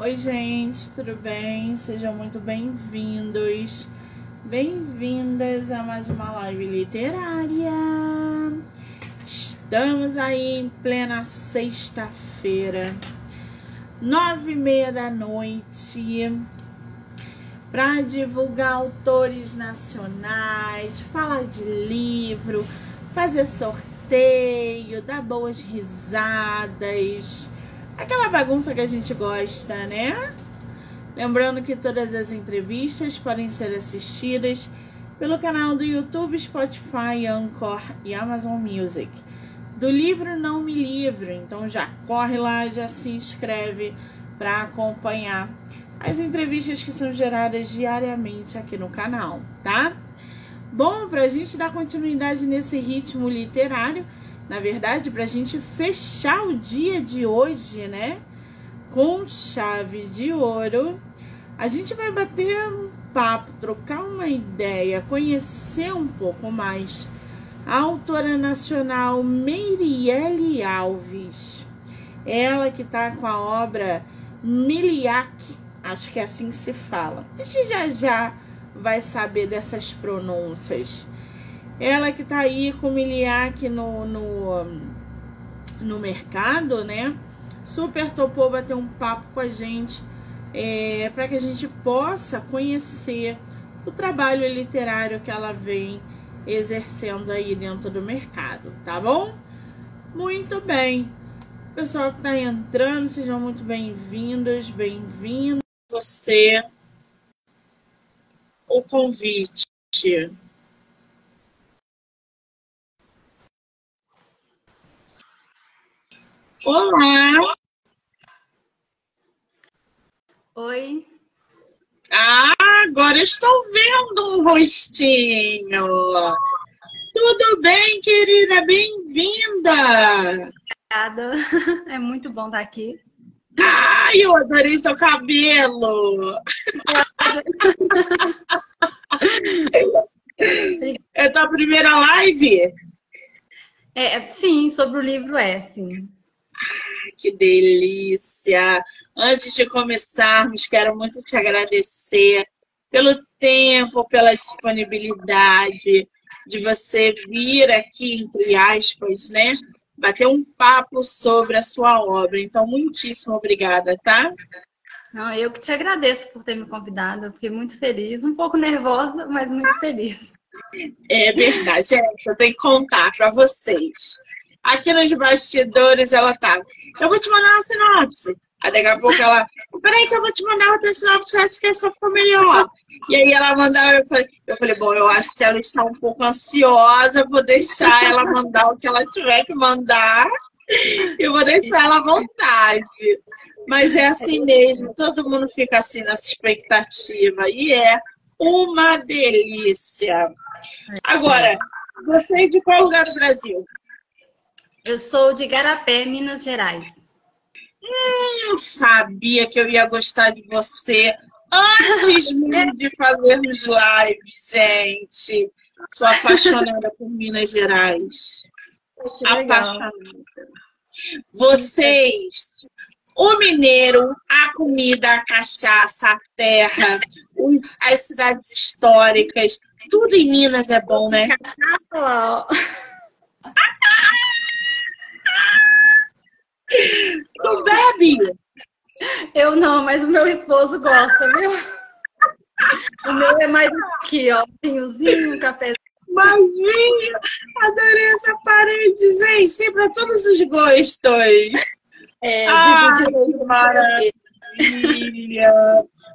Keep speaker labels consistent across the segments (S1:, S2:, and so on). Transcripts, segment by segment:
S1: Oi, gente, tudo bem? Sejam muito bem-vindos, bem-vindas a mais uma live literária. Estamos aí em plena sexta-feira, nove e meia da noite, para divulgar autores nacionais, falar de livro, fazer sorteio, dar boas risadas aquela bagunça que a gente gosta, né? Lembrando que todas as entrevistas podem ser assistidas pelo canal do YouTube, Spotify, Anchor e Amazon Music. Do livro Não Me Livro, então já corre lá, já se inscreve para acompanhar as entrevistas que são geradas diariamente aqui no canal, tá? Bom, para a gente dar continuidade nesse ritmo literário, na verdade, para a gente fechar o dia de hoje, né? Com chave de ouro, a gente vai bater um papo, trocar uma ideia, conhecer um pouco mais a autora nacional Meirielle Alves. Ela que está com a obra Miliac, acho que é assim que se fala. A gente já já vai saber dessas pronúncias. Ela que tá aí com o Miliac no, no, no mercado, né? Super topou bater um papo com a gente é, para que a gente possa conhecer o trabalho literário que ela vem exercendo aí dentro do mercado, tá bom? Muito bem. Pessoal que está entrando, sejam muito bem-vindos, bem-vindos. Você, o convite. Olá!
S2: Oi.
S1: Ah, agora estou vendo um rostinho. Tudo bem, querida? Bem-vinda!
S2: Obrigada. É muito bom estar aqui.
S1: Ai, eu adorei seu cabelo! é tua primeira live?
S2: É, sim, sobre o livro é, sim
S1: que delícia! Antes de começarmos, quero muito te agradecer pelo tempo, pela disponibilidade de você vir aqui, entre aspas, né? Bater um papo sobre a sua obra. Então, muitíssimo obrigada, tá?
S2: Não, eu que te agradeço por ter me convidado. Eu fiquei muito feliz, um pouco nervosa, mas muito feliz.
S1: É verdade, gente. Eu tenho que contar para vocês. Aqui nos bastidores ela tá. Eu vou te mandar uma sinopse. Aí daqui a pouco ela. Peraí, que eu vou te mandar outra sinopse, eu acho que essa ficou melhor. E aí ela mandava, eu falei, eu falei, bom, eu acho que ela está um pouco ansiosa, vou deixar ela mandar o que ela tiver que mandar. Eu vou deixar ela à vontade. Mas é assim mesmo, todo mundo fica assim nessa expectativa. E é uma delícia. Agora, você é de qual lugar do Brasil?
S2: Eu sou de Garapé, Minas Gerais.
S1: Hum, sabia que eu ia gostar de você antes mesmo de fazermos lives, gente. Sou apaixonada por Minas Gerais. Apaixonada. Vocês, o mineiro, a comida, a cachaça, a terra, as cidades históricas, tudo em Minas é bom, né? Tu bebe?
S2: Eu não, mas o meu esposo gosta, viu? O meu é mais aqui, ó. Vinhozinho, café.
S1: Mais vinho. Adorei essa parede, gente. Para todos os gostos. É, ah, maravilha.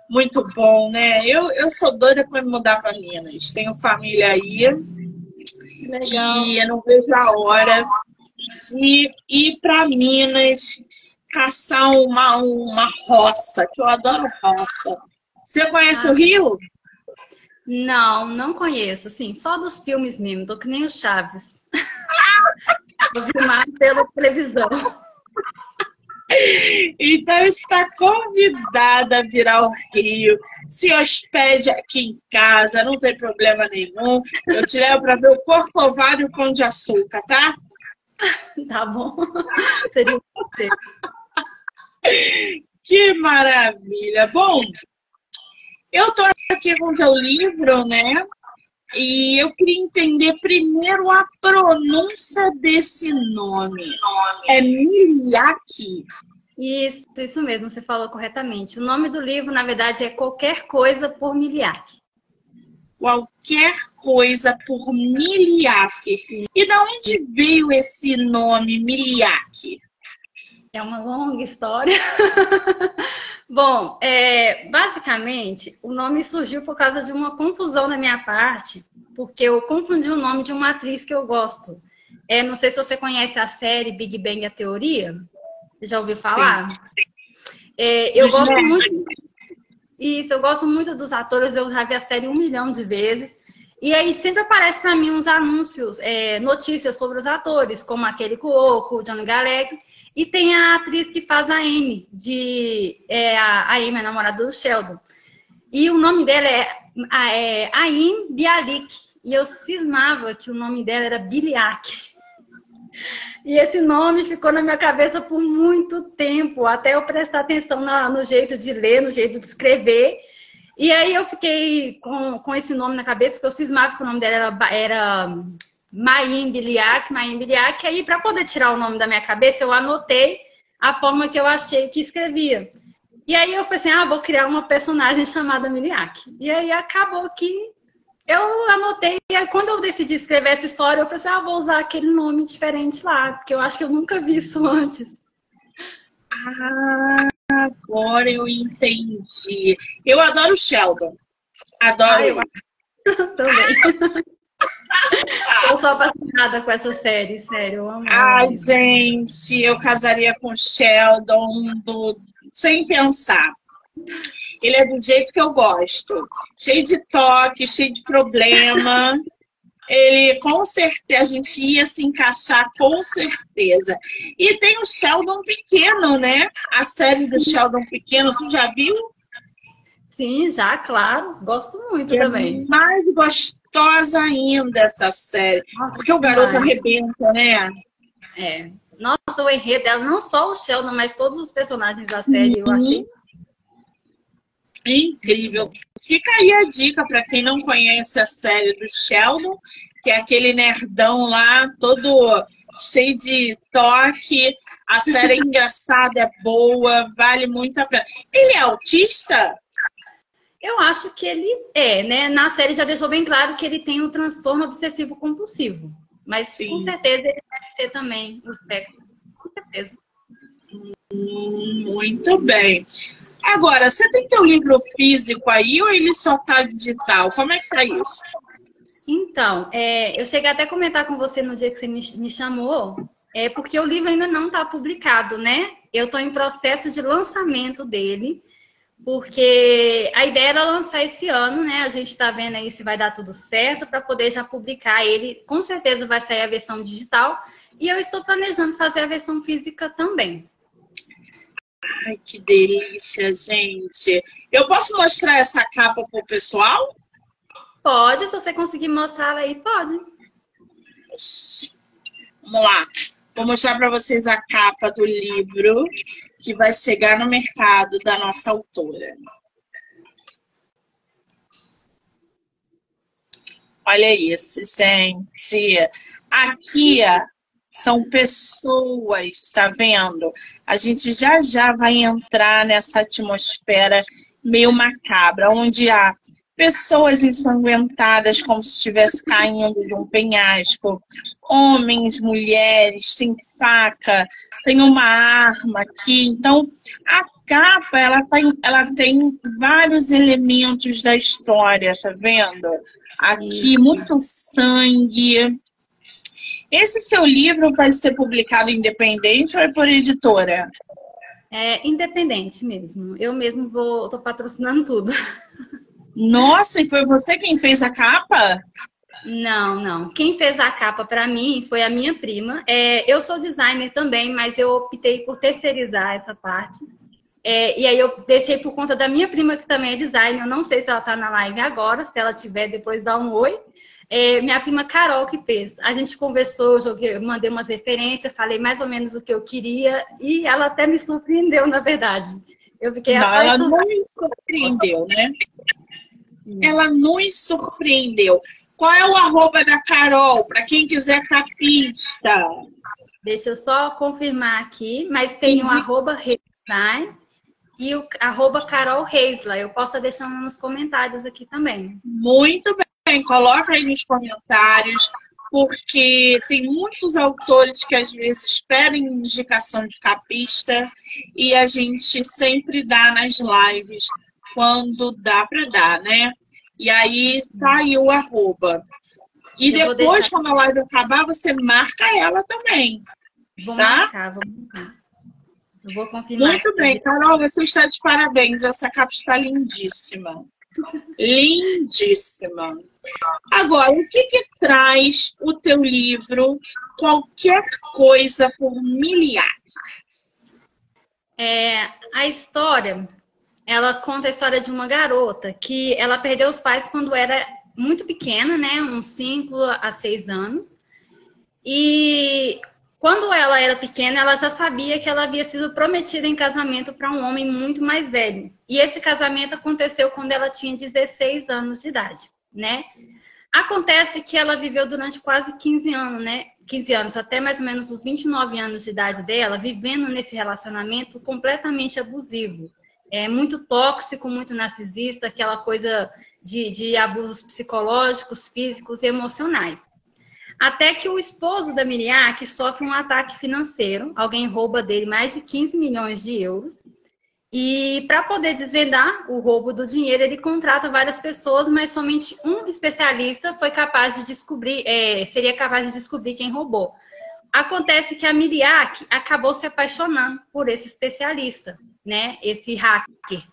S1: Muito bom, né? Eu, eu sou doida para me mudar para Minas. Tenho família aí. Legal. E eu não vejo a hora de ir para Minas caçar uma, uma roça, que eu adoro roça. Você conhece ah. o Rio?
S2: Não, não conheço, assim, só dos filmes mesmo, tô que nem o Chaves. eu vi mais pela televisão.
S1: Então está convidada a vir ao Rio. Se hospede aqui em casa, não tem problema nenhum. Eu te levo para ver o Corcovado e o Pão de Açúcar, tá?
S2: Tá bom. Seria
S1: Que Que maravilha! Bom, eu estou aqui com o teu livro, né? E eu queria entender primeiro a pronúncia desse nome. É Miliaki.
S2: Isso, isso mesmo, você falou corretamente. O nome do livro, na verdade, é Qualquer Coisa por Miliaki.
S1: Qualquer coisa por Miliaki. E da onde veio esse nome Miliaki?
S2: É uma longa história. Bom, é, basicamente, o nome surgiu por causa de uma confusão da minha parte, porque eu confundi o nome de uma atriz que eu gosto. É, não sei se você conhece a série Big Bang a Teoria. Você já ouviu falar? Sim. É, eu gosto muito. Isso, eu gosto muito dos atores, eu já vi a série um milhão de vezes. E aí sempre aparece para mim uns anúncios, é, notícias sobre os atores, como aquele Cuoco, Johnny Galec. E tem a atriz que faz a Amy, de, é, a, Amy, a namorada do Sheldon. E o nome dela é, é Aim Bialik. E eu cismava que o nome dela era Biliak. E esse nome ficou na minha cabeça por muito tempo, até eu prestar atenção no jeito de ler, no jeito de escrever. E aí eu fiquei com, com esse nome na cabeça, porque eu cismava que o nome dela era, era Maim Biliak, Maim. Aí, para poder tirar o nome da minha cabeça, eu anotei a forma que eu achei que escrevia. E aí eu falei assim, ah, vou criar uma personagem chamada Miliak. E aí acabou que eu anotei, e quando eu decidi escrever essa história, eu falei assim, ah, vou usar aquele nome diferente lá, porque eu acho que eu nunca vi isso antes.
S1: Ah, agora eu entendi. Eu adoro Sheldon. Adoro. Ah,
S2: eu... Também. Eu sou apaixonada com essa série, sério. Eu amo.
S1: Ai, gente, eu casaria com Sheldon do... sem pensar. Ele é do jeito que eu gosto. Cheio de toque, cheio de problema. Ele, com certeza, a gente ia se encaixar com certeza. E tem o Sheldon Pequeno, né? A série do Sheldon Pequeno, tu já viu?
S2: Sim, já, claro. Gosto muito é também.
S1: Mais gostosa ainda essa série. Nossa, porque o garoto arrebenta, né?
S2: É. Nossa, o enredo dela, não só o Sheldon, mas todos os personagens da série, uhum. eu achei
S1: incrível. Fica aí a dica para quem não conhece a série do Sheldon, que é aquele nerdão lá, todo cheio de toque. A série é engraçada, é boa, vale muito a pena. Ele é autista?
S2: Eu acho que ele é, né? Na série já deixou bem claro que ele tem um transtorno obsessivo compulsivo. Mas Sim. com certeza ele deve ter também o espectro. Com certeza.
S1: Muito bem. Agora, você tem teu livro físico aí ou ele só tá digital? Como é que tá isso?
S2: Então, é, eu cheguei até a comentar com você no dia que você me, me chamou, é porque o livro ainda não está publicado, né? Eu estou em processo de lançamento dele porque a ideia era lançar esse ano, né? A gente está vendo aí se vai dar tudo certo para poder já publicar ele. Com certeza vai sair a versão digital e eu estou planejando fazer a versão física também.
S1: Ai, que delícia, gente. Eu posso mostrar essa capa para o pessoal?
S2: Pode, se você conseguir mostrar aí, pode.
S1: Vamos lá. Vou mostrar para vocês a capa do livro que vai chegar no mercado da nossa autora. Olha isso, gente. Aqui são pessoas, tá vendo? A gente já já vai entrar nessa atmosfera meio macabra, onde há pessoas ensanguentadas como se estivesse caindo de um penhasco, homens, mulheres, tem faca, tem uma arma aqui. Então, a capa, ela tem, ela tem vários elementos da história, tá vendo? Aqui, muito sangue. Esse seu livro vai ser publicado independente ou é por editora?
S2: É independente mesmo. Eu mesmo vou, tô patrocinando tudo.
S1: Nossa, e foi você quem fez a capa?
S2: Não, não. Quem fez a capa para mim foi a minha prima. É, eu sou designer também, mas eu optei por terceirizar essa parte. É, e aí eu deixei por conta da minha prima, que também é designer. Eu não sei se ela está na live agora, se ela tiver, depois dá um oi. É, minha prima Carol que fez. A gente conversou, joguei, mandei umas referências, falei mais ou menos o que eu queria e ela até me surpreendeu, na verdade. Eu fiquei
S1: Não, ela nos surpreendeu, né? Ela nos surpreendeu. Qual é o arroba da Carol, para quem quiser capista?
S2: Deixa eu só confirmar aqui, mas tem o
S1: Sim.
S2: arroba Reislein e o arroba Carol Reisla. Eu posso estar deixando nos comentários aqui também.
S1: Muito bem, coloca aí nos comentários, porque tem muitos autores que às vezes pedem indicação de capista e a gente sempre dá nas lives quando dá para dar, né? E aí tá aí o arroba. E
S2: Eu
S1: depois, quando a live acabar, você marca ela também.
S2: Vou
S1: Tá?
S2: marcar, vou marcar. Eu vou confirmar.
S1: Muito bem, Carol, você está de parabéns. Essa capa está lindíssima. Lindíssima. Agora, o que, que traz o teu livro Qualquer Coisa por Miliar?
S2: É, a história, ela conta a história de uma garota que ela perdeu os pais quando era muito pequena, né? Uns 5 a 6 anos. E quando ela era pequena, ela já sabia que ela havia sido prometida em casamento para um homem muito mais velho. E esse casamento aconteceu quando ela tinha 16 anos de idade, né? Acontece que ela viveu durante quase 15 anos, né? 15 anos, até mais ou menos os 29 anos de idade dela, vivendo nesse relacionamento completamente abusivo. É muito tóxico, muito narcisista, aquela coisa de, de abusos psicológicos, físicos e emocionais. Até que o esposo da Miriam sofre um ataque financeiro, alguém rouba dele mais de 15 milhões de euros. E para poder desvendar o roubo do dinheiro, ele contrata várias pessoas, mas somente um especialista foi capaz de descobrir, é, seria capaz de descobrir quem roubou. Acontece que a Miriak acabou se apaixonando por esse especialista, né? Esse hacker.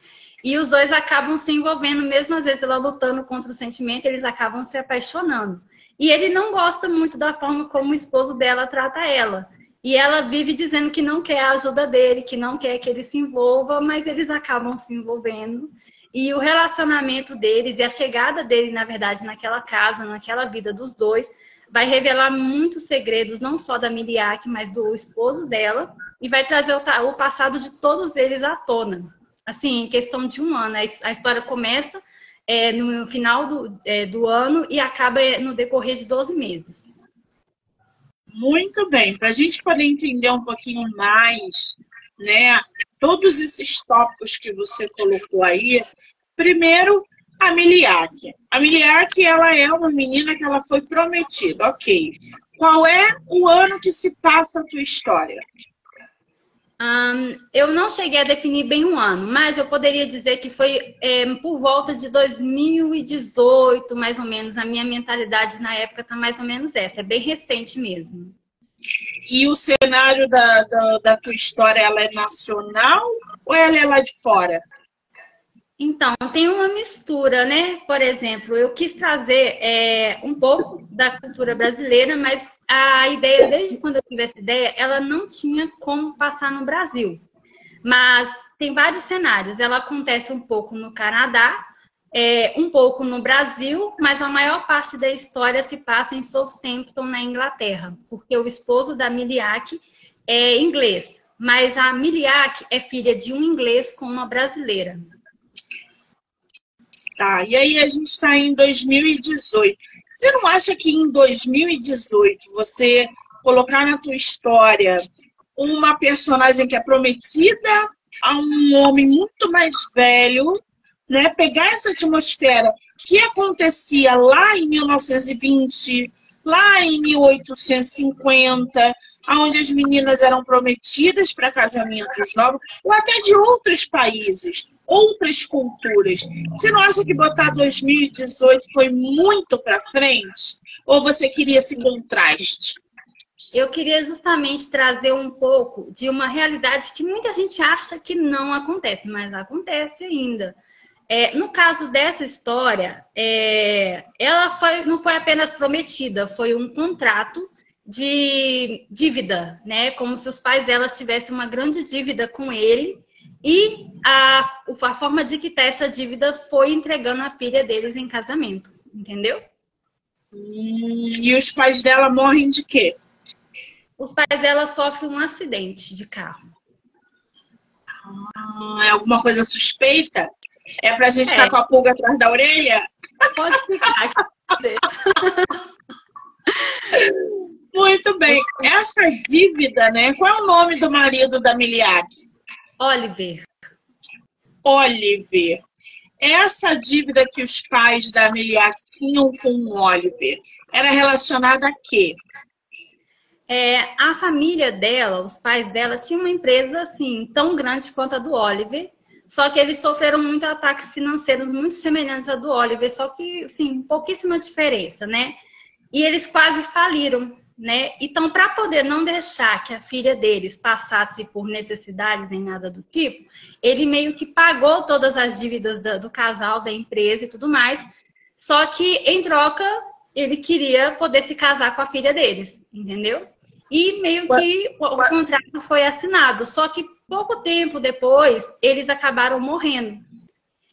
S2: E os dois acabam se envolvendo, mesmo às vezes ela lutando contra o sentimento, eles acabam se apaixonando. E ele não gosta muito da forma como o esposo dela trata ela. E ela vive dizendo que não quer a ajuda dele, que não quer que ele se envolva, mas eles acabam se envolvendo. E o relacionamento deles e a chegada dele, na verdade, naquela casa, naquela vida dos dois, vai revelar muitos segredos, não só da Miriak, mas do esposo dela, e vai trazer o, o passado de todos eles à tona. Assim, em questão de um ano. A história começa é, no final do, é, do ano e acaba no decorrer de 12 meses.
S1: Muito bem, para a gente poder entender um pouquinho mais, né, todos esses tópicos que você colocou aí, primeiro a Miliak. A Miliak, ela é uma menina que ela foi prometida, ok. Qual é o ano que se passa a tua história?
S2: Eu não cheguei a definir bem um ano, mas eu poderia dizer que foi é, por volta de 2018, mais ou menos. A minha mentalidade na época está mais ou menos essa, é bem recente mesmo.
S1: E o cenário da, da, da tua história, ela é nacional ou ela é lá de fora?
S2: Então, tem uma mistura, né? Por exemplo, eu quis trazer é, um pouco da cultura brasileira, mas a ideia, desde quando eu tive essa ideia, ela não tinha como passar no Brasil. Mas tem vários cenários. Ela acontece um pouco no Canadá, é, um pouco no Brasil, mas a maior parte da história se passa em Southampton, na Inglaterra, porque o esposo da Miliak é inglês, mas a Miliak é filha de um inglês com uma brasileira.
S1: Tá, e aí a gente está em 2018. Você não acha que em 2018 você colocar na tua história uma personagem que é prometida a um homem muito mais velho, né? Pegar essa atmosfera que acontecia lá em 1920, lá em 1850, onde as meninas eram prometidas para casamentos novos, ou até de outros países, outras culturas. Você não acha que botar 2018 foi muito para frente? Ou você queria esse contraste?
S2: Eu queria justamente trazer um pouco de uma realidade que muita gente acha que não acontece, mas acontece ainda. É, no caso dessa história, é, ela foi, não foi apenas prometida, foi um contrato de dívida, né? Como se os pais dela tivessem uma grande dívida com ele e a, a forma de quitar essa dívida foi entregando a filha deles em casamento, entendeu?
S1: Hum, e os pais dela morrem de quê?
S2: Os pais dela sofrem um acidente de carro.
S1: Hum, é alguma coisa suspeita? É pra gente é. ficar com a pulga atrás da orelha?
S2: Pode ficar.
S1: Muito bem. Essa dívida, né? Qual é o nome do marido da Miliac?
S2: Oliver.
S1: Oliver. Essa dívida que os pais da Miliac tinham com o Oliver era relacionada a quê?
S2: É, a família dela, os pais dela, tinham uma empresa assim tão grande quanto a do Oliver, só que eles sofreram muito ataques financeiros muito semelhantes a do Oliver, só que, sim, pouquíssima diferença, né? E eles quase faliram né? Então, para poder não deixar que a filha deles passasse por necessidades nem nada do tipo, ele meio que pagou todas as dívidas do, do casal, da empresa e tudo mais. Só que, em troca, ele queria poder se casar com a filha deles, entendeu? E meio que o, o contrato foi assinado. Só que pouco tempo depois, eles acabaram morrendo.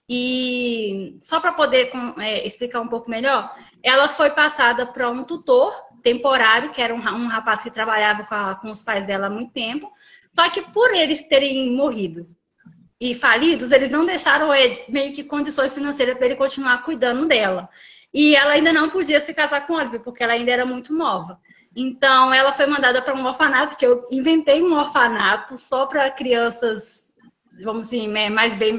S2: E só para poder é, explicar um pouco melhor, ela foi passada para um tutor temporário, que era um, um rapaz que trabalhava com, a, com os pais dela há muito tempo. Só que por eles terem morrido e falidos, eles não deixaram ele, meio que condições financeiras para ele continuar cuidando dela. E ela ainda não podia se casar com Oliver, porque ela ainda era muito nova. Então, ela foi mandada para um orfanato, que eu inventei um orfanato só para crianças, vamos assim, mais bem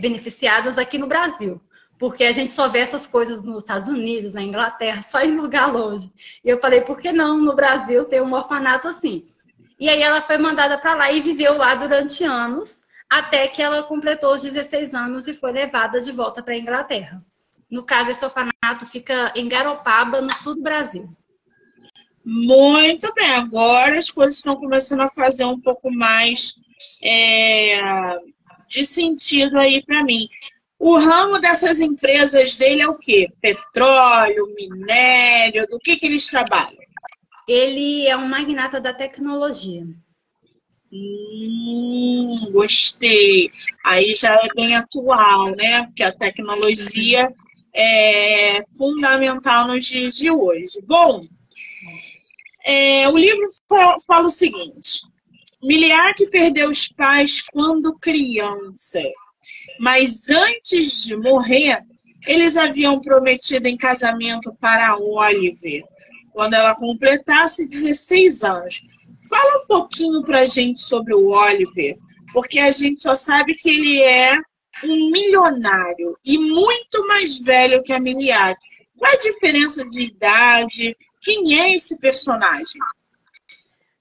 S2: beneficiadas aqui no Brasil porque a gente só vê essas coisas nos Estados Unidos, na Inglaterra, só em lugar longe. E eu falei, por que não no Brasil ter um orfanato assim? E aí ela foi mandada para lá e viveu lá durante anos, até que ela completou os 16 anos e foi levada de volta para a Inglaterra. No caso, esse orfanato fica em Garopaba, no sul do Brasil.
S1: Muito bem, agora as coisas estão começando a fazer um pouco mais é, de sentido aí para mim. O ramo dessas empresas dele é o quê? Petróleo, minério, do que, que eles trabalham?
S2: Ele é um magnata da tecnologia.
S1: Hum, gostei. Aí já é bem atual, né? Porque a tecnologia é fundamental nos dias de hoje. Bom, é, o livro fala o seguinte: Miliar perdeu os pais quando criança mas antes de morrer, eles haviam prometido em casamento para Oliver, quando ela completasse 16 anos. Fala um pouquinho para a gente sobre o Oliver, porque a gente só sabe que ele é um milionário e muito mais velho que a Miliak. Qual é a diferença de idade? Quem é esse personagem?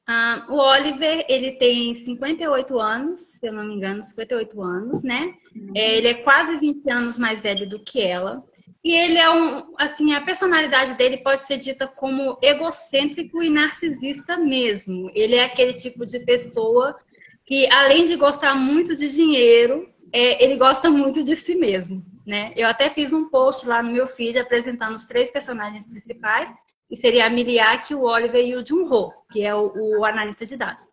S2: Ah, o Oliver, ele tem 58 anos, se eu não me engano, 58 anos, né? É, ele é quase 20 anos mais velho do que ela. E ele é um, assim, a personalidade dele pode ser dita como egocêntrico e narcisista mesmo. Ele é aquele tipo de pessoa que, além de gostar muito de dinheiro, é, ele gosta muito de si mesmo, né? Eu até fiz um post lá no meu feed apresentando os três personagens principais que seria a Miliak, o Oliver e o Jun-ho, que é o, o, analista de dados.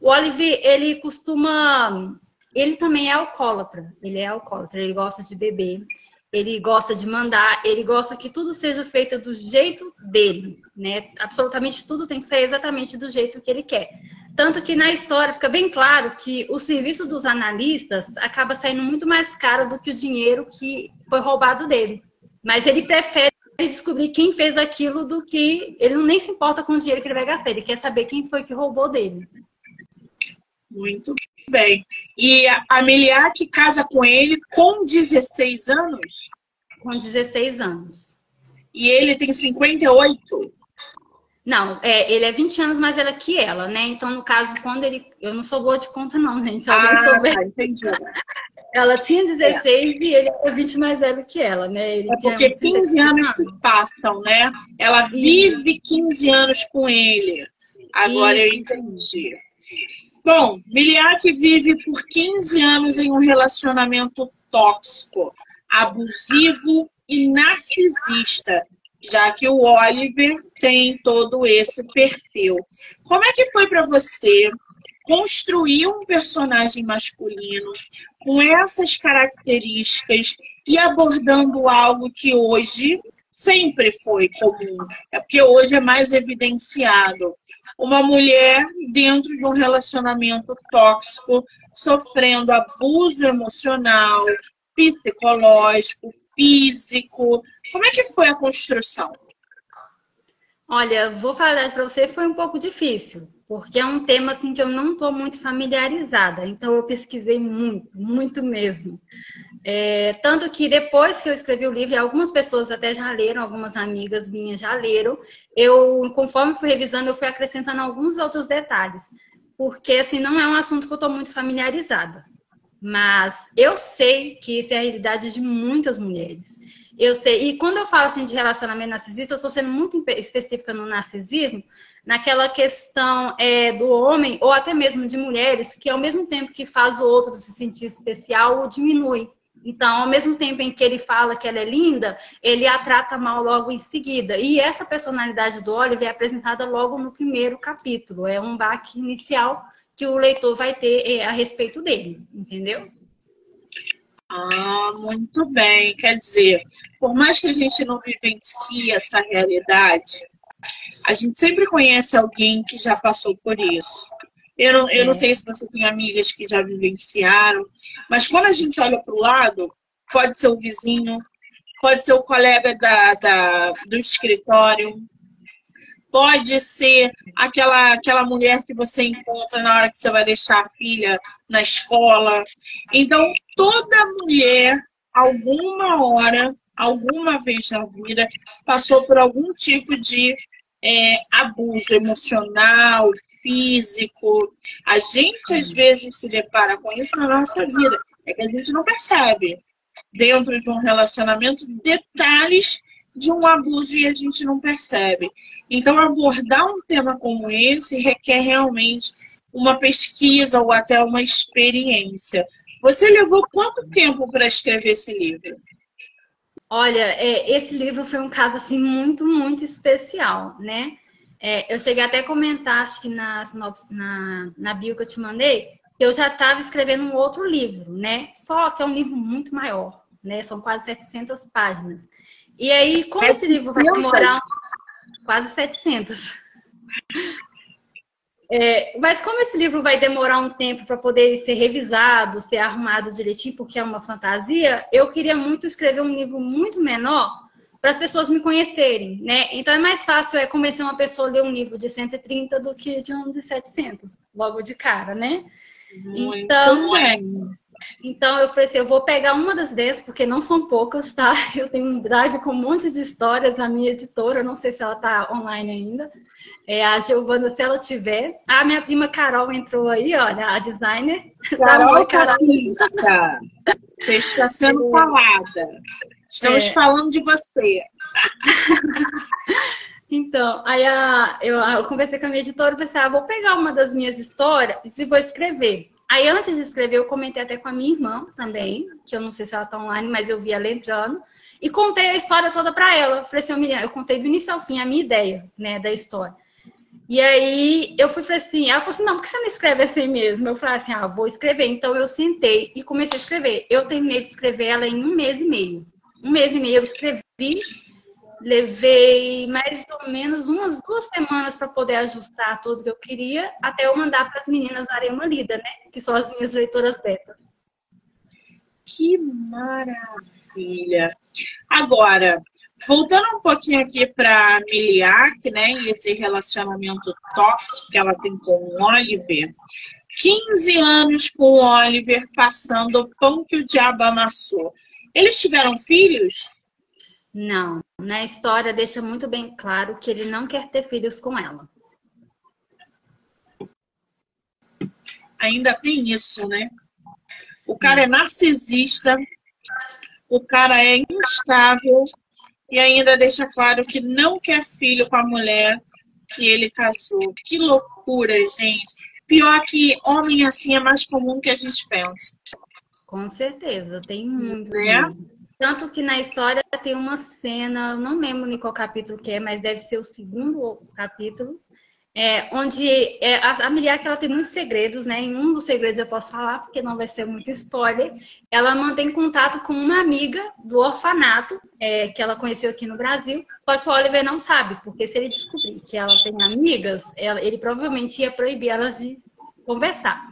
S2: O Oliver, ele costuma... Ele também é alcoólatra, ele é alcoólatra, ele gosta de beber, ele gosta de mandar, ele gosta que tudo seja feito do jeito dele, né? Absolutamente tudo tem que ser exatamente do jeito que ele quer. Tanto que na história fica bem claro que o serviço dos analistas acaba saindo muito mais caro do que o dinheiro que foi roubado dele. Mas ele prefere descobrir quem fez aquilo do que ele nem se importa com o dinheiro que ele vai gastar, ele quer saber quem foi que roubou dele.
S1: Muito bem. E a Miliak casa com ele com 16 anos?
S2: Com 16 anos.
S1: E ele tem 58?
S2: Não, é, ele é 20 anos mais ela que ela, né? Então, no caso, quando ele. Eu não sou boa de conta, não, gente. Se alguém
S1: ah, souber. Tá, entendi.
S2: Ela tinha 16 é. e ele é 20 mais velho que ela, né? Ele
S1: é porque 15 anos se passam, né? Ela vive 15 anos com ele. Agora Isso. eu entendi. Bom, Miliak vive por 15 anos em um relacionamento tóxico, abusivo e narcisista, já que o Oliver tem todo esse perfil. Como é que foi para você construir um personagem masculino com essas características e abordando algo que hoje sempre foi comum, é porque hoje é mais evidenciado. uma mulher dentro de um relacionamento tóxico, sofrendo abuso emocional, psicológico, físico. Como é que foi a construção?
S2: Olha, vou falar para você, foi um pouco difícil, porque é um tema assim que eu não estou muito familiarizada. Então eu pesquisei muito, muito mesmo. É, tanto que depois que eu escrevi o livro, algumas pessoas até já leram, algumas amigas minhas já leram, eu, conforme fui revisando, eu fui acrescentando alguns outros detalhes. Porque, assim, não é um assunto que eu estou muito familiarizada. Mas eu sei que isso é a realidade de muitas mulheres. Eu sei, e quando eu falo assim de relacionamento narcisista, eu estou sendo muito específica no narcisismo, naquela questão é, do homem, ou até mesmo de mulheres, que ao mesmo tempo que faz o outro se sentir especial, o diminui. Então, ao mesmo tempo em que ele fala que ela é linda, ele a trata mal logo em seguida. E essa personalidade do Oliver é apresentada logo no primeiro capítulo. É um baque inicial que o leitor vai ter é, a respeito dele, entendeu?
S1: Ah, muito bem. Quer dizer, por mais que a gente não vivencie essa realidade, a gente sempre conhece alguém que já passou por isso. Eu não, eu não é. sei se você tem amigas que já vivenciaram, mas quando a gente olha para o lado, pode ser o vizinho, pode ser o colega da, da, do escritório, pode ser aquela, aquela mulher que você encontra na hora que você vai deixar a filha na escola. Então, toda mulher, alguma hora, alguma vez na vida, passou por algum tipo de é, abuso emocional, físico. A gente, às vezes, se depara com isso na nossa vida. É que a gente não percebe. Dentro de um relacionamento, detalhes de um abuso e a gente não percebe. Então, abordar um tema como esse requer realmente uma pesquisa ou até uma experiência. Você levou quanto tempo para escrever esse livro?
S2: Olha, é, esse livro foi um caso assim muito, muito especial, né? É, eu cheguei até a comentar, acho que na, na, na bio que eu te mandei, que eu já estava escrevendo um outro livro, né? Só que é um livro muito maior, né? São quase 700 páginas. E aí, como esse livro vai demorar quase 700. É, mas como esse livro vai demorar um tempo para poder ser revisado, ser arrumado direitinho, porque é uma fantasia, eu queria muito escrever um livro muito menor para as pessoas me conhecerem, né? Então é mais fácil é convencer uma pessoa a ler um livro de 130 do que de um de 700, logo de cara, né?
S1: Muito então, bem.
S2: Então eu falei assim, eu vou pegar uma das 10, porque não são poucas, tá? Eu tenho um drive com um monte de histórias, a minha editora, não sei se ela tá online ainda. É a Giovana, se ela tiver. A minha prima Carol entrou aí, olha, a designer.
S1: Carol, Carol. Você está sendo falada. Estamos é. falando de você.
S2: Então, aí a, eu, eu, conversei com a minha editora e pensei, ah, vou pegar uma das minhas histórias e vou escrever. Aí, antes de escrever, eu comentei até com a minha irmã também, que eu não sei se ela tá online, mas eu vi ela entrando, e contei a história toda para ela. Falei assim, eu contei do início ao fim a minha ideia, né, da história. E aí eu fui falei assim, ela falou assim, não, por que você não escreve assim mesmo? Eu falei assim, ah, vou escrever. Então eu sentei e comecei a escrever. Eu terminei de escrever ela em um mês e meio. Um mês e meio eu escrevi Levei mais ou menos umas duas semanas para poder ajustar tudo que eu queria, até eu mandar para as meninas darem uma lida, né? Que são as minhas leitoras betas.
S1: Que maravilha! Agora, voltando um pouquinho aqui para Miliac, né? E esse relacionamento tóxico que ela tem com o Oliver. 15 anos com o Oliver passando o pão que o diabo amassou. Eles tiveram filhos?
S2: Não. Na história deixa muito bem claro que ele não quer ter filhos com ela.
S1: Ainda tem isso, né? O cara é narcisista, o cara é instável e ainda deixa claro que não quer filho com a mulher que ele casou. Que loucura, gente. Pior que homem assim é mais comum que a gente pensa.
S2: Com certeza, tem muito. Né? Mesmo. Tanto que na história tem uma cena, eu não lembro em qual capítulo que é, mas deve ser o segundo capítulo, é, onde é, a, a Miriac ela tem muitos segredos, né? Em um dos segredos eu posso falar, porque não vai ser muito spoiler. Ela mantém contato com uma amiga do orfanato é, que ela conheceu aqui no Brasil. Só que o Oliver não sabe, porque se ele descobrir que ela tem amigas, ela, ele provavelmente ia proibir elas de conversar.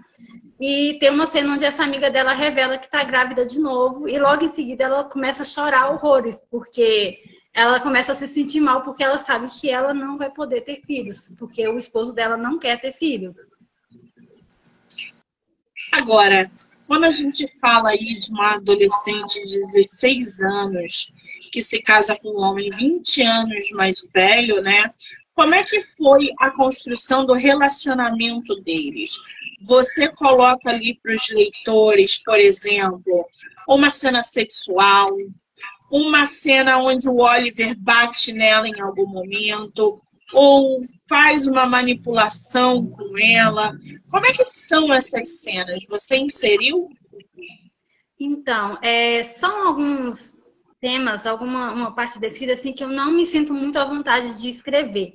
S2: E tem uma cena onde essa amiga dela revela que está grávida de novo, e logo em seguida ela começa a chorar horrores, porque ela começa a se sentir mal porque ela sabe que ela não vai poder ter filhos, porque o esposo dela não quer ter filhos.
S1: Agora, quando a gente fala aí de uma adolescente de 16 anos que se casa com um homem 20 anos mais velho, né? Como é que foi a construção do relacionamento deles? Você coloca ali para os leitores, por exemplo, uma cena sexual, uma cena onde o Oliver bate nela em algum momento, ou faz uma manipulação com ela. Como é que são essas cenas? Você inseriu?
S2: Então, é, são alguns temas, alguma uma parte descrita assim que eu não me sinto muito à vontade de escrever.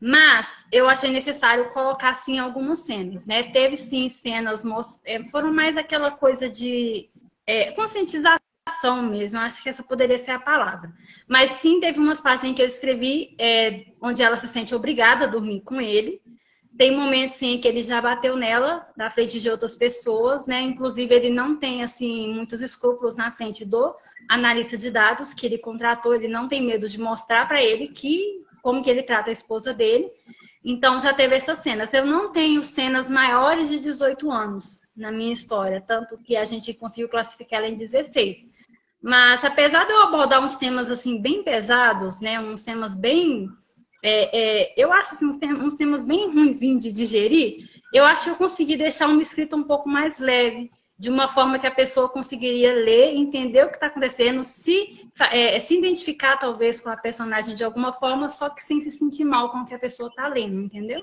S2: Mas eu achei necessário colocar sim algumas cenas, né? Teve sim cenas, é, foram mais aquela coisa de é, conscientização mesmo, eu acho que essa poderia ser a palavra. Mas sim, teve umas partes em que eu escrevi é, onde ela se sente obrigada a dormir com ele. Tem momentos sim que ele já bateu nela na frente de outras pessoas, né? Inclusive ele não tem assim muitos escrúpulos na frente do analista de dados que ele contratou, ele não tem medo de mostrar para ele que como que ele trata a esposa dele. Então já teve essas cenas. Eu não tenho cenas maiores de 18 anos na minha história, tanto que a gente conseguiu classificar ela em 16. Mas apesar de eu abordar uns temas assim bem pesados, né, uns temas bem, é, é, eu acho assim, uns, temas, uns temas bem ruins de digerir, eu acho que eu consegui deixar uma escrita um pouco mais leve, de uma forma que a pessoa conseguiria ler, entender o que está acontecendo, se, é, se identificar talvez com a personagem de alguma forma, só que sem se sentir mal com o que a pessoa está lendo, entendeu?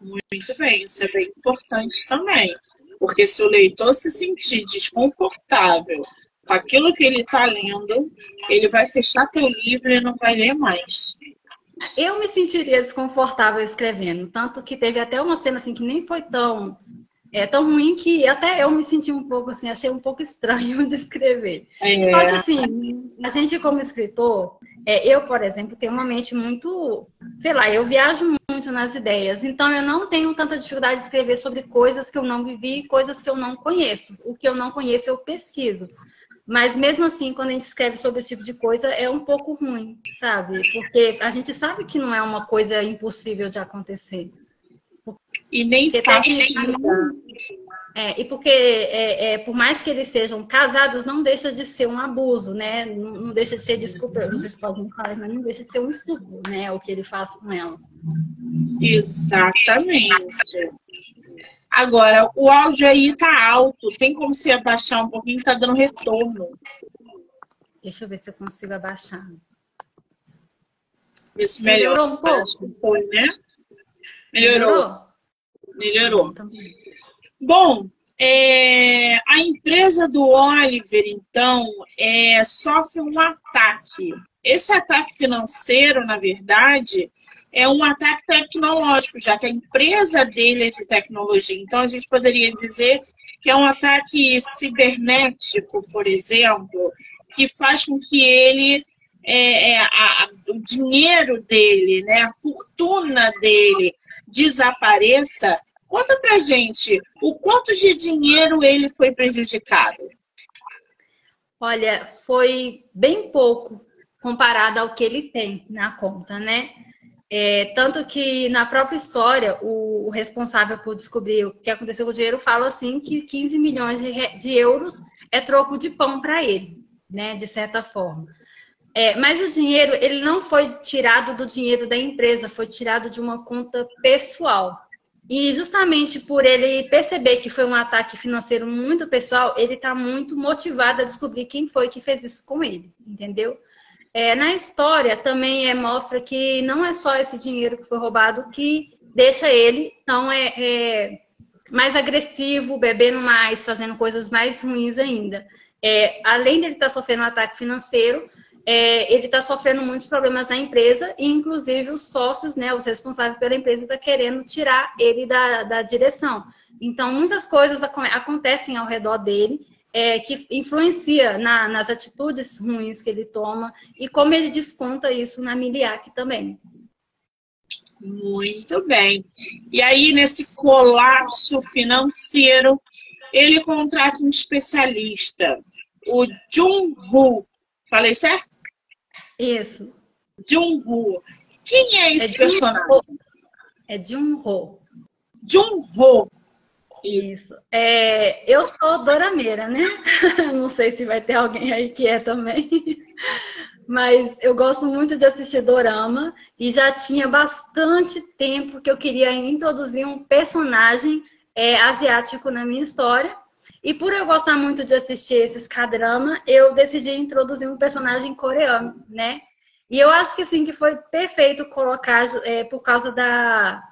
S1: Muito bem, isso é bem importante também. Porque se o leitor se sentir desconfortável com aquilo que ele está lendo, ele vai fechar teu livro e não vai ler mais.
S2: Eu me sentiria desconfortável escrevendo, tanto que teve até uma cena assim que nem foi tão é tão ruim que até eu me senti um pouco assim, achei um pouco estranho de escrever. É. Só que assim, a gente como escritor, é, eu, por exemplo, tenho uma mente muito, sei lá, eu viajo muito nas ideias, então eu não tenho tanta dificuldade de escrever sobre coisas que eu não vivi, coisas que eu não conheço. O que eu não conheço eu pesquiso. Mas mesmo assim, quando a gente escreve sobre esse tipo de coisa, é um pouco ruim, sabe? Porque a gente sabe que não é uma coisa impossível de acontecer.
S1: E nem fácil
S2: é, e porque, é, é, por mais que eles sejam casados, não deixa de ser um abuso, né? Não, não deixa de ser, desculpa, não sei se podem falar, mas não deixa de ser um estupro, né? O que ele faz com ela.
S1: Exatamente. Agora, o áudio aí tá alto. Tem como se abaixar um pouquinho? Tá dando retorno.
S2: Deixa eu ver se eu consigo abaixar.
S1: Vê se melhorou um pouco. Foi, né? Melhorou. Melhorou. Melhorou. Bom, é, a empresa do Oliver, então, é, sofre um ataque. Esse ataque financeiro, na verdade, é um ataque tecnológico, já que a empresa dele é de tecnologia. Então, a gente poderia dizer que é um ataque cibernético, por exemplo, que faz com que ele, é, é, a, o dinheiro dele, né, a fortuna dele desapareça. Conta pra gente o quanto de dinheiro ele foi prejudicado.
S2: Olha, foi bem pouco comparado ao que ele tem na conta, né? É, tanto que na própria história, o, o, responsável por descobrir o que aconteceu com o dinheiro fala assim que 15 milhões de, de euros é troco de pão para ele, né? De certa forma. É, mas o dinheiro, ele não foi tirado do dinheiro da empresa, foi tirado de uma conta pessoal. E justamente por ele perceber que foi um ataque financeiro muito pessoal, ele está muito motivado a descobrir quem foi que fez isso com ele, entendeu? É, na história também é, mostra que não é só esse dinheiro que foi roubado que deixa ele tão é, é, mais agressivo, bebendo mais, fazendo coisas mais ruins ainda. É, além dele estar tá sofrendo um ataque financeiro, é, ele está sofrendo muitos problemas na empresa e, inclusive, os sócios, né, os responsáveis pela empresa, estão tá querendo tirar ele da, da direção. Então, muitas coisas acontecem ao redor dele é, que influencia na, nas atitudes ruins que ele toma e como ele desconta isso na Miliac também.
S1: Muito bem. E aí, nesse colapso financeiro, ele contrata um especialista, o Jun Hu. Falei certo?
S2: Isso.
S1: Jun-Ho. Quem é esse é personagem?
S2: É Jun-Ho.
S1: Jun-Ho.
S2: Isso. Isso. É, eu sou dorameira, né? Não sei se vai ter alguém aí que é também. Mas eu gosto muito de assistir dorama e já tinha bastante tempo que eu queria introduzir um personagem é, asiático na minha história. E por eu gostar muito de assistir esses K-drama, eu decidi introduzir um personagem coreano, né? E eu acho que assim que foi perfeito colocar é, por causa da,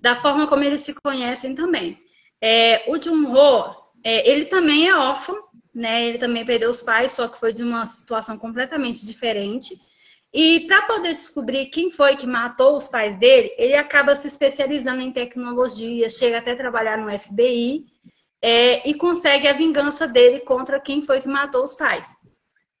S2: da forma como eles se conhecem também. É, o Jun-ho, é, ele também é órfão, né? Ele também perdeu os pais, só que foi de uma situação completamente diferente. E para poder descobrir quem foi que matou os pais dele, ele acaba se especializando em tecnologia, chega até trabalhar no FBI é, e consegue a vingança dele contra quem foi que matou os pais.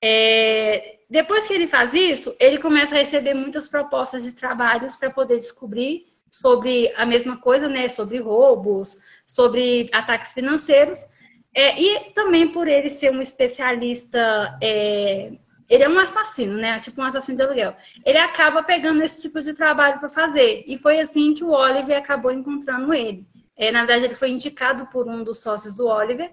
S2: É, depois que ele faz isso, ele começa a receber muitas propostas de trabalhos para poder descobrir sobre a mesma coisa, né? Sobre roubos, sobre ataques financeiros. É, e também por ele ser um especialista, é, ele é um assassino, né? Tipo um assassino de aluguel. Ele acaba pegando esse tipo de trabalho para fazer. E foi assim que o Oliver acabou encontrando ele. É, na verdade, ele foi indicado por um dos sócios do Oliver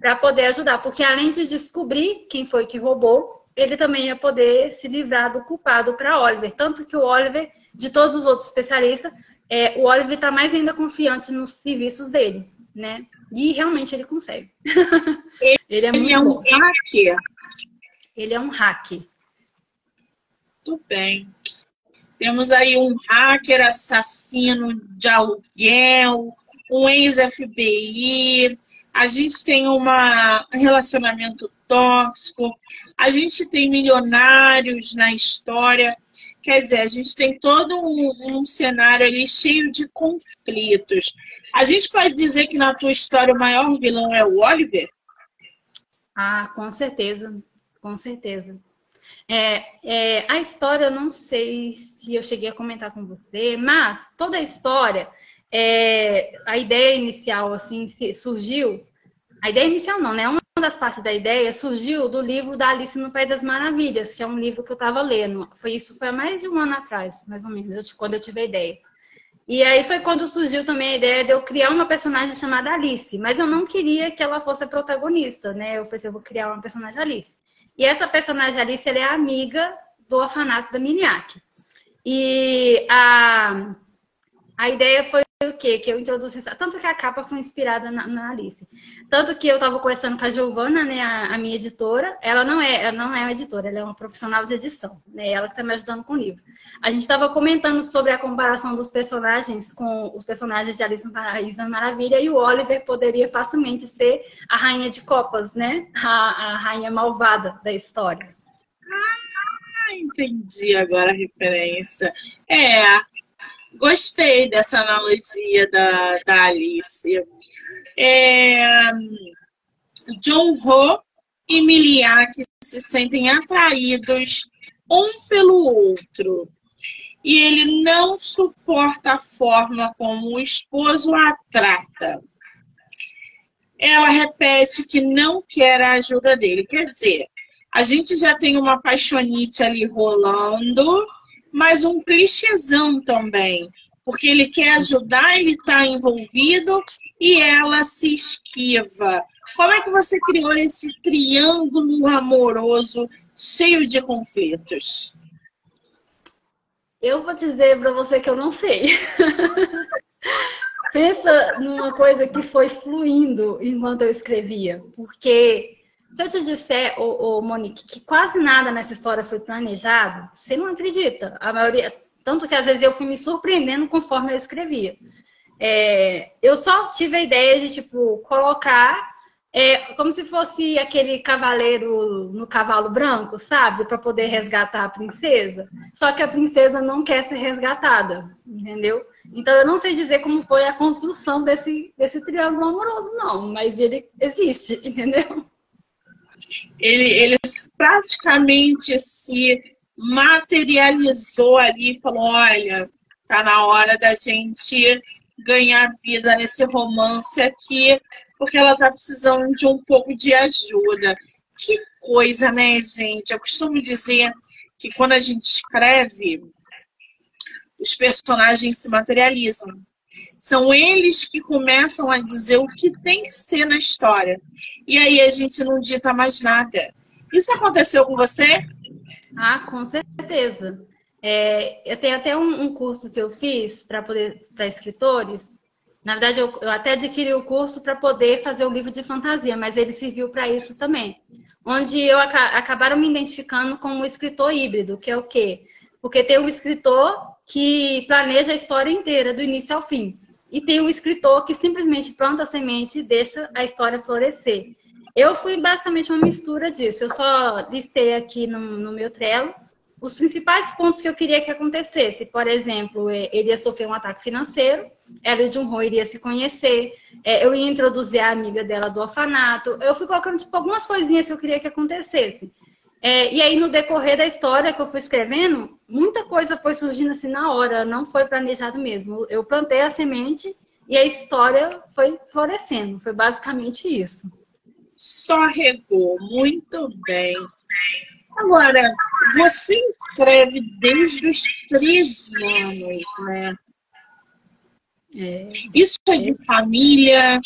S2: para poder ajudar, porque além de descobrir quem foi que roubou, ele também ia poder se livrar do culpado para Oliver. Tanto que o Oliver, de todos os outros especialistas, é, o Oliver está mais ainda confiante nos serviços dele, né? E realmente ele consegue.
S1: Ele, ele é, ele é um hacker.
S2: Ele é um hack.
S1: Muito bem. Temos aí um hacker assassino de aluguel, um ex-FBI, a gente tem um relacionamento tóxico, a gente tem milionários na história. Quer dizer, a gente tem todo um, um, cenário ali cheio de conflitos. A gente pode dizer que na tua história o maior vilão é o Oliver?
S2: Ah, com certeza, com certeza. É, é, a história, eu não sei se eu cheguei a comentar com você, mas toda a história é, a ideia inicial assim surgiu. A ideia inicial não, né? Uma das partes da ideia surgiu do livro da Alice no País das Maravilhas, que é um livro que eu estava lendo. Foi isso foi há mais de um ano atrás, mais ou menos, eu, quando eu tive a ideia. E aí foi quando surgiu também a ideia de eu criar uma personagem chamada Alice, mas eu não queria que ela fosse a protagonista, né? Eu falei assim, eu vou criar uma personagem Alice. E essa personagem Alice, ela é amiga do orfanato da Miniac. E a, a ideia foi o quê? Que eu introduzi. Tanto que a capa foi inspirada na, na Alice. Tanto que eu estava conversando com a Giovana, né, a, a, minha editora. Ela não é, ela não é uma editora, ela é uma profissional de edição. Né? Ela que está me ajudando com o livro. A gente estava comentando sobre a comparação dos personagens com os personagens de Alice no País da Maravilha e o Oliver poderia facilmente ser a rainha de copas, né? A, a rainha malvada da história.
S1: Ah, entendi agora a referência. É, Gostei dessa analogia da, da Alice. É, John Ho e Miliak se sentem atraídos um pelo outro. E ele não suporta a forma como o esposo a trata. Ela repete que não quer a ajuda dele. Quer dizer, a gente já tem uma paixonite ali rolando, mas um clichêzão também, porque ele quer ajudar, ele está envolvido e ela se esquiva. Como é que você criou esse triângulo amoroso cheio de conflitos?
S2: Eu vou dizer para você que eu não sei. Pensa numa coisa que foi fluindo enquanto eu escrevia, porque se eu te disser, ô, ô, Monique, que quase nada nessa história foi planejado, você não acredita. A maioria, tanto que às vezes eu fui me surpreendendo conforme eu escrevia. É, eu só tive a ideia de, tipo, colocar É como se fosse aquele cavaleiro no cavalo branco, sabe? Para poder resgatar a princesa. Só que a princesa não quer ser resgatada, entendeu? Então eu não sei dizer como foi a construção desse, desse triângulo amoroso, não, mas ele existe, entendeu?
S1: Ele, ele praticamente se materializou ali e falou: olha, tá na hora da gente ganhar vida nesse romance aqui, porque ela tá precisando de um pouco de ajuda. Que coisa, né, gente? Eu costumo dizer que quando a gente escreve, os personagens se materializam. São eles que começam a dizer o que tem que ser na história. E aí a gente não dita mais nada. Isso aconteceu com você?
S2: Ah, com certeza. É, eu tenho até um, um curso que eu fiz para poder para escritores. Na verdade, eu, eu até adquiri o curso para poder fazer o livro de fantasia, mas ele serviu para isso também. Onde eu acabaram me identificando como um escritor híbrido, que é o quê? Porque tem um escritor que planeja a história inteira, do início ao fim. E tem um escritor que simplesmente planta a semente e deixa a história florescer. Eu fui basicamente uma mistura disso. Eu só listei aqui no, no meu Trello os principais pontos que eu queria que acontecesse. Por exemplo, é, ele ia sofrer um ataque financeiro, ela e Junho iria se conhecer, é, eu ia introduzir a amiga dela do orfanato. Eu fui colocando tipo, algumas coisinhas que eu queria que acontecesse. É, e aí, no decorrer da história que eu fui escrevendo, muita coisa foi surgindo assim na hora, não foi planejado mesmo. Eu plantei a semente e a história foi florescendo. Foi basicamente isso.
S1: Só regou, muito bem. Agora, você escreve desde os 13 anos, né? É. Isso é de família?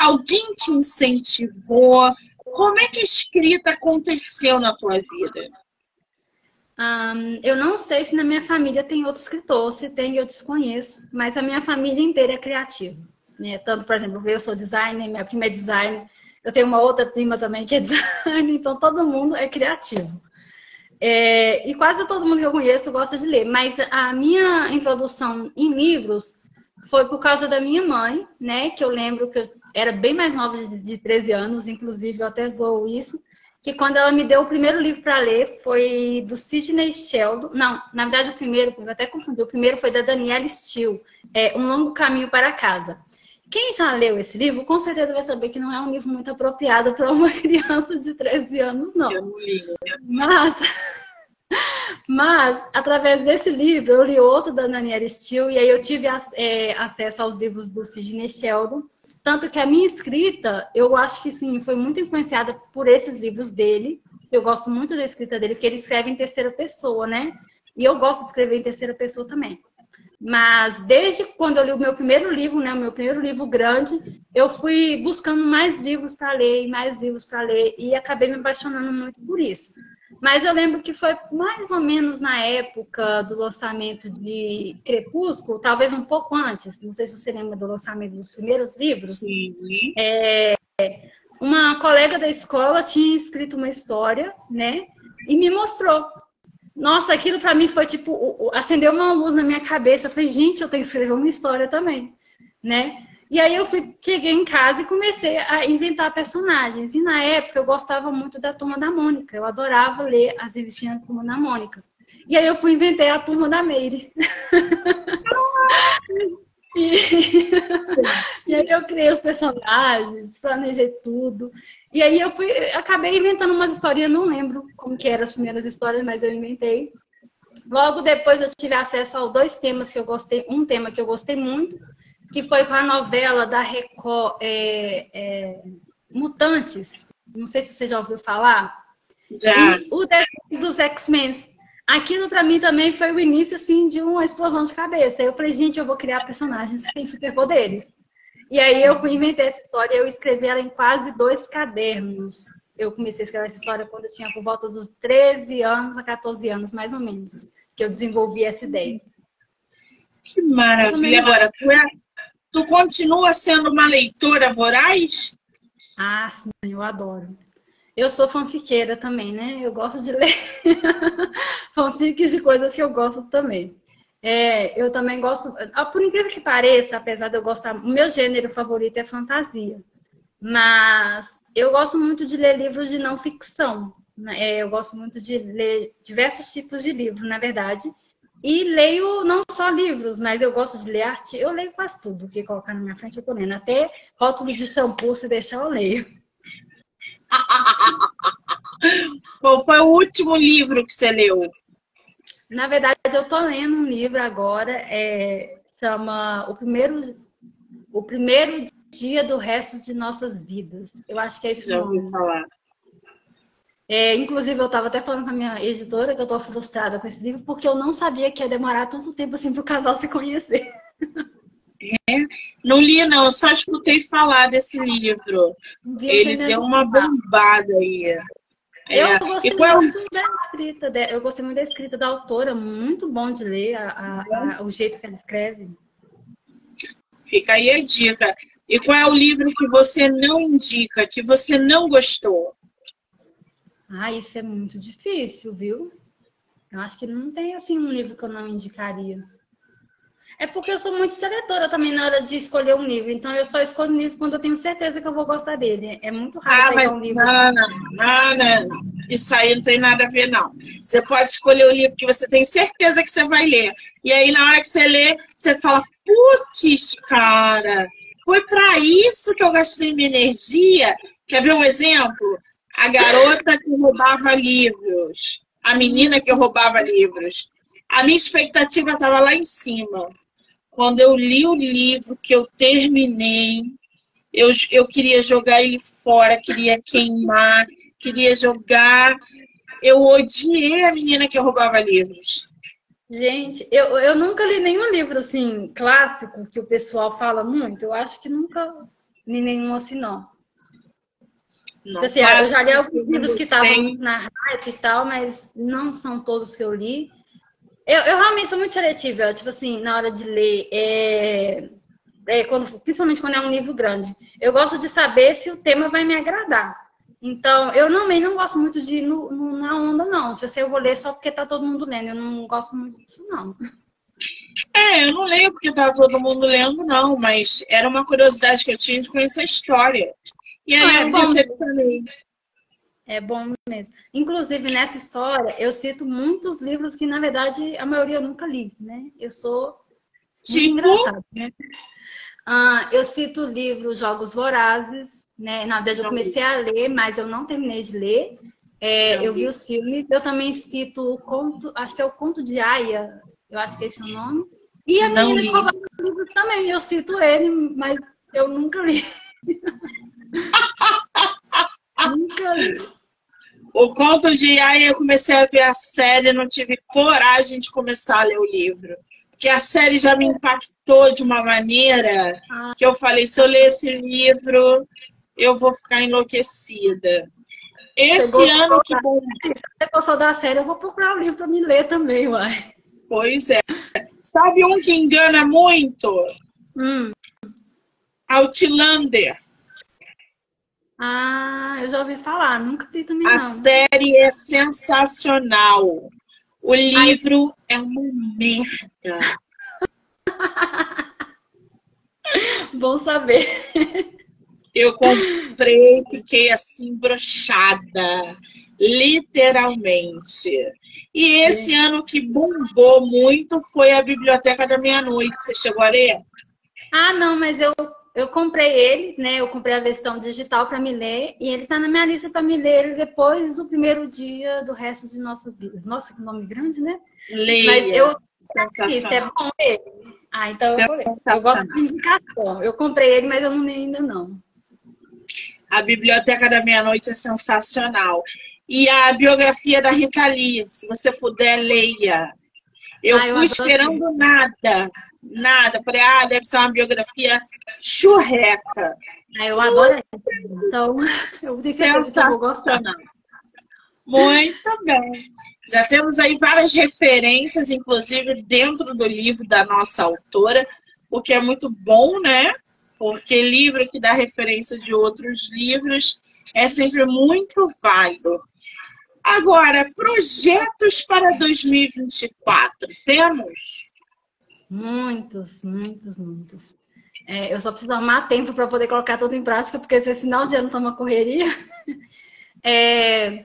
S1: Alguém te incentivou? Como é que a escrita aconteceu na tua vida?
S2: Um, eu não sei se na minha família tem outro escritor, se tem eu desconheço, mas a minha família inteira é criativa. Né? Tanto, por exemplo, eu sou designer, minha prima é designer, eu tenho uma outra prima também que é designer, então todo mundo é criativo. É, e quase todo mundo que eu conheço gosta de ler, mas a minha introdução em livros foi por causa da minha mãe, né? Que eu lembro que era bem mais nova de, de 13 anos, inclusive eu até zoou isso, que quando ela me deu o primeiro livro para ler foi do Sidney Sheldon. Não, na verdade o primeiro, eu até confundi, o primeiro foi da Daniela Steele, é Um Longo Caminho para Casa. Quem já leu esse livro, com certeza vai saber que não é um livro muito apropriado para uma criança de 13 anos, não. Li. Mas, mas, através desse livro, eu li outro da Daniela Steele, e aí eu tive é, acesso aos livros do Sidney Sheldon. Tanto que a minha escrita, eu acho que sim, foi muito influenciada por esses livros dele. Eu gosto muito da escrita dele, porque ele escreve em terceira pessoa, né? E eu gosto de escrever em terceira pessoa também. Mas desde quando eu li o meu primeiro livro, né, o meu primeiro livro grande, eu fui buscando mais livros para ler e mais livros para ler e acabei me apaixonando muito por isso. Mas eu lembro que foi mais ou menos na época do lançamento de Crepúsculo, talvez um pouco antes, não sei se você lembra do lançamento dos primeiros livros. Sim. É, uma colega da escola tinha escrito uma história, né? E me mostrou. Nossa, aquilo para mim foi tipo, acendeu uma luz na minha cabeça. Eu falei, gente, eu tenho que escrever uma história também, né? E aí eu fui, cheguei em casa e comecei a inventar personagens. E na época eu gostava muito da Turma da Mônica. Eu adorava ler as revistinhas da Turma da Mônica. E aí eu fui inventei a Turma da Meire. e... e aí eu criei os personagens, planejei tudo. E aí eu fui, acabei inventando umas histórias, não lembro como que eram as primeiras histórias, mas eu inventei. Logo depois eu tive acesso a dois temas que eu gostei, um tema que eu gostei muito, que foi com a novela da Record é, é, Mutantes. Não sei se você já ouviu falar. Já. E o dos X-Men. Aquilo para mim também foi o início assim de uma explosão de cabeça. Eu falei, gente, eu vou criar personagens que têm superpoderes. E aí eu fui inventar essa história, eu escrevi ela em quase dois cadernos. Eu comecei a escrever essa história quando eu tinha por volta dos 13 anos a 14 anos, mais ou menos, que eu desenvolvi essa ideia.
S1: Que maravilha! Agora, tu, é, tu continua sendo uma leitora voraz?
S2: Ah, sim, eu adoro. Eu sou fanfiqueira também, né? Eu gosto de ler fanfics de coisas que eu gosto também. É, eu também gosto, ah, por incrível que pareça, apesar de eu gostar, o meu gênero favorito é fantasia. Mas eu gosto muito de ler livros de não ficção. Né? É, eu gosto muito de ler diversos tipos de livros, na verdade. E leio não só livros, mas eu gosto de ler arte. Eu leio quase tudo que colocar na minha frente, eu tô lendo. Até rótulo de shampoo, se deixar, eu leio.
S1: Qual foi o último livro que você leu?
S2: Na verdade, eu tô lendo um livro agora, é, chama O Primeiro, o primeiro Dia do Resto de Nossas Vidas. Eu acho que é isso.
S1: Já ouvi falar.
S2: É, inclusive, eu estava até falando com a minha editora que eu estou frustrada com esse livro, porque eu não sabia que ia demorar tanto tempo assim para o casal se conhecer.
S1: É, não li, não, eu só escutei falar desse livro. Ele deu uma bombada aí.
S2: É. Eu gostei qual... muito da escrita, eu gostei muito da escrita da autora, muito bom de ler a, a, a, o jeito que ela escreve.
S1: Fica aí a dica. E qual é o livro que você não indica, que você não gostou?
S2: Ah, isso é muito difícil, viu? Eu acho que não tem assim um livro que eu não indicaria. É porque eu sou muito seletora também na hora de escolher um livro. Então eu só escolho um livro quando eu tenho certeza que eu vou gostar dele. É muito raro ah, pegar um livro.
S1: Não, não, não, não. Isso aí não tem nada a ver, não. Você pode escolher o livro que você tem certeza que você vai ler. E aí, na hora que você lê, você fala, putz, cara, foi para isso que eu gastei minha energia. Quer ver um exemplo? A garota que roubava livros. A menina que roubava livros. A minha expectativa estava lá em cima. Quando eu li o livro, que eu terminei, eu, eu queria jogar ele fora, queria queimar, queria jogar. Eu odiei a menina que roubava livros.
S2: Gente, eu, eu nunca li nenhum livro assim, clássico, que o pessoal fala muito. Eu acho que nunca li nenhum assim, não. Não assim, eu já li alguns livros que estavam na hype e tal, mas não são todos que eu li. Eu, eu realmente sou muito seletiva, tipo assim, na hora de ler, é, é, quando, principalmente quando é um livro grande. Eu gosto de saber se o tema vai me agradar. Então, eu também não gosto muito de ir no, no, na onda, não. Se você eu vou ler só porque tá todo mundo lendo, eu não gosto muito disso, não.
S1: É, eu não leio porque tá todo mundo lendo, não, mas era uma curiosidade que eu tinha de conhecer a história. E aí é eu me decepcionei.
S2: É bom mesmo. Inclusive, nessa história, eu cito muitos livros que, na verdade, a maioria eu nunca li, né? Eu sou
S1: tipo... engraçado,
S2: né? Ah, eu cito o livro Jogos Vorazes, né? Na verdade, eu comecei a ler, mas eu não terminei de ler. É, eu vi os filmes. Eu também cito o conto, acho que é o Conto de Aya, eu acho que é esse o nome. E a menina que roubava livros também, eu cito ele, mas eu nunca li. Nunca li.
S1: O conto de Aya, eu comecei a ver a série, não tive coragem de começar a ler o livro. Porque a série já me impactou de uma maneira que eu falei, se eu ler esse livro, eu vou ficar enlouquecida. Esse ano que bom.
S2: Se gostou da série, eu vou procurar o livro para me ler também, uai.
S1: Pois é. Sabe um que engana muito?
S2: Hum.
S1: Outlander.
S2: Ah, eu já ouvi falar, nunca vi também
S1: A
S2: não.
S1: série é sensacional. O livro Ai. é uma merda.
S2: Bom saber.
S1: Eu comprei, fiquei assim brochada, literalmente. E esse é. ano que bombou muito foi a Biblioteca da Meia-Noite. Você chegou a ler?
S2: Ah, não, mas eu eu comprei ele, né? Eu comprei a versão digital para me ler e ele está na minha lista para me ler depois do primeiro dia do resto de nossas vidas. Nossa, que nome grande, né?
S1: Leia.
S2: Mas eu isso é bom ele. Ah, então eu. Eu gosto de indicação. Eu comprei ele, mas eu não li ainda não.
S1: A Biblioteca da Meia-Noite é sensacional. E a biografia da Rita Lee, se você puder, leia. Eu ah, fui eu esperando nada nada. Falei, ah, deve ser uma biografia churreca.
S2: Ah, eu adoro. Então, eu tenho certeza que eu vou gostar.
S1: Muito bem. Já temos aí várias referências, inclusive dentro do livro da nossa autora, o que é muito bom, né? Porque livro que dá referência de outros livros é sempre muito válido. Agora, projetos para 2024. Temos?
S2: Muitos, muitos, muitos. É, eu só preciso arrumar tempo para poder colocar tudo em prática, porque esse final de ano está uma correria. É,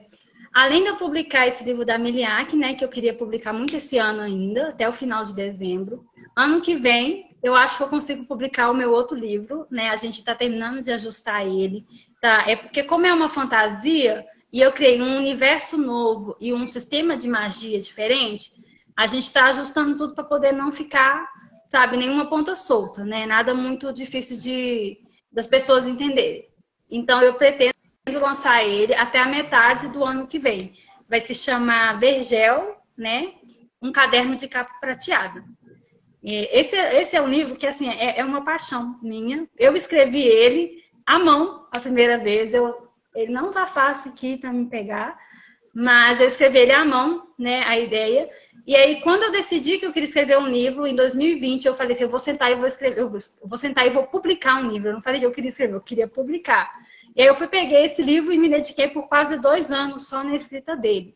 S2: além de eu publicar esse livro da Miliac, né, que eu queria publicar muito esse ano ainda, até o final de dezembro. Ano que vem, eu acho que eu consigo publicar o meu outro livro, né? A gente está terminando de ajustar ele. Tá? É porque, como é uma fantasia, e eu criei um universo novo e um sistema de magia diferente, a gente está ajustando tudo para poder não ficar sabe, nenhuma ponta solta, né? Nada muito difícil de das pessoas entenderem. Então eu pretendo lançar ele até a metade do ano que vem. Vai se chamar Vergel, né? Um caderno de capa prateada. Esse, esse é um livro que assim é, é uma paixão minha. Eu escrevi ele à mão a primeira vez. Eu, ele não tá fácil aqui para me pegar, mas eu escrevi ele à mão, né? A ideia. E aí, quando eu decidi que eu queria escrever um livro, em 2020, eu falei assim, eu vou sentar e vou escrever, eu vou sentar e vou publicar um livro. Eu não falei que eu queria escrever, eu queria publicar. E aí eu fui, peguei esse livro e me dediquei por quase dois anos só na escrita dele.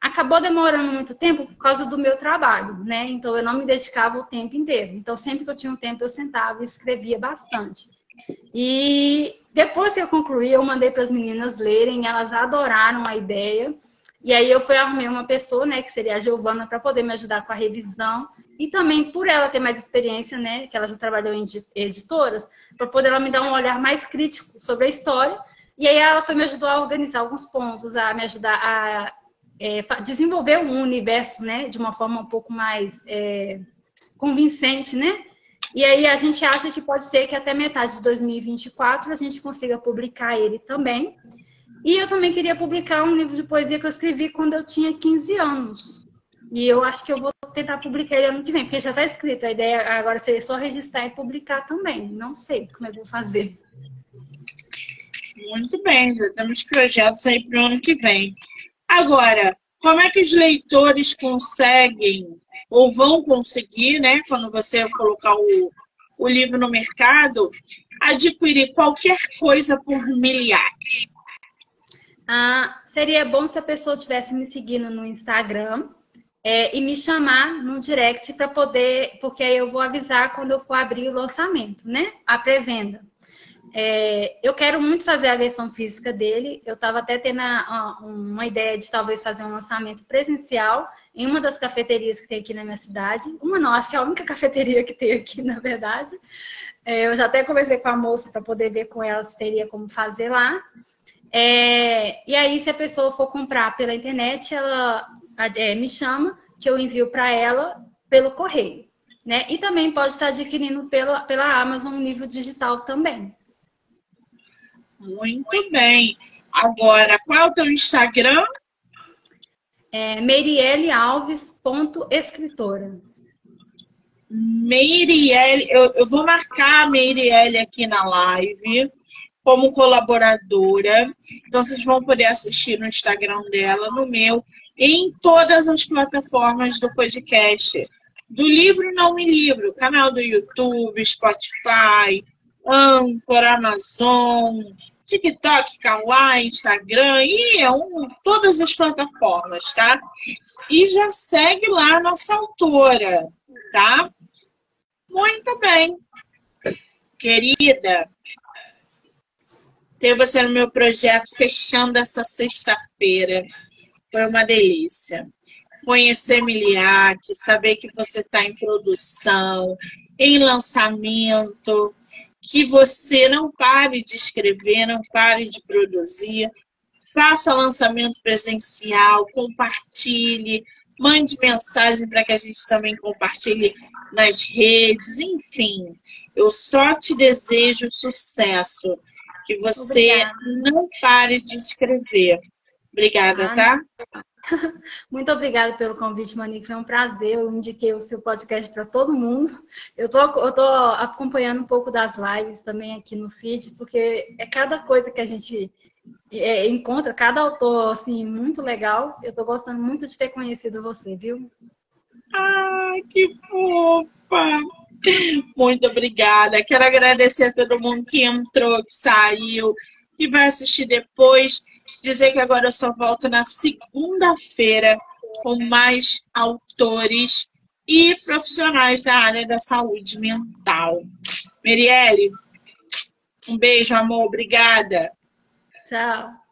S2: Acabou demorando muito tempo por causa do meu trabalho, né? Então eu não me dedicava o tempo inteiro. Então sempre que eu tinha um tempo eu sentava e escrevia bastante. E depois que eu concluí, eu mandei para as meninas lerem, elas adoraram a ideia. E aí eu fui arrumei uma pessoa, né, que seria a Giovana, para poder me ajudar com a revisão. E também por ela ter mais experiência, né, que ela já trabalhou em editoras, para poder ela me dar um olhar mais crítico sobre a história. E aí ela foi me ajudar a organizar alguns pontos, a me ajudar a é, desenvolver um universo, né, de uma forma um pouco mais é, convincente, né? E aí a gente acha que pode ser que até metade de 2024 a gente consiga publicar ele também. E eu também queria publicar um livro de poesia que eu escrevi quando eu tinha 15 anos. E eu acho que eu vou tentar publicar ele ano que vem, porque já está escrito. A ideia agora seria só registrar e publicar também. Não sei como é que eu vou fazer.
S1: Muito bem, já temos projetos aí para o ano que vem. Agora, como é que os leitores conseguem ou vão conseguir, né, quando você colocar o, o livro no mercado, adquirir qualquer coisa por miliar?
S2: Ah, seria bom se a pessoa tivesse me seguindo no Instagram é, e me chamar no direct para poder, porque aí eu vou avisar quando eu for abrir o lançamento, né? A pré-venda. É, eu quero muito fazer a versão física dele. Eu estava até tendo a, uma ideia de talvez fazer um lançamento presencial em uma das cafeterias que tem aqui na minha cidade. Uma não, acho que é a única cafeteria que tem aqui, na verdade. É, eu já até conversei com a moça para poder ver com ela se teria como fazer lá. É, e aí, se a pessoa for comprar pela internet, ela é, me chama, que eu envio para ela pelo correio. Né? E também pode estar adquirindo pela, pela Amazon um livro digital também.
S1: Muito bem. Agora, qual é o teu Instagram?
S2: É meirielealves.escritora.
S1: Meiriele, eu, eu vou marcar a Meiriele aqui na live como colaboradora. Então, vocês vão poder assistir no Instagram dela, no meu, em todas as plataformas do podcast. Do livro Não Me Livro, canal do YouTube, Spotify, Anchor, Amazon, TikTok, Kawaii, Instagram e é um, todas as plataformas, tá? E já segue lá a nossa autora, tá? Muito bem. Querida, ter você no meu projeto fechando essa sexta-feira. Foi uma delícia. Conhecer Miliac, saber que você está em produção, em lançamento, que você não pare de escrever, não pare de produzir, faça lançamento presencial, compartilhe, mande mensagem para que a gente também compartilhe nas redes, enfim. Eu só te desejo sucesso que você Obrigada. não pare de escrever. Obrigada, ah, tá?
S2: Muito obrigada pelo convite, Monique. Foi um prazer. Eu indiquei o seu podcast para todo mundo. Eu tô, eu tô acompanhando um pouco das lives também aqui no feed, porque é cada coisa que a gente é, encontra, cada autor, assim, muito legal. Eu tô gostando muito de ter conhecido você, viu?
S1: Ai, que fofa! Muito obrigada. Quero agradecer a todo mundo que entrou, que saiu, que vai assistir depois. Dizer que agora eu só volto na segunda-feira com mais autores e profissionais da área da saúde mental. Merielle, um beijo, amor. Obrigada.
S2: Tchau.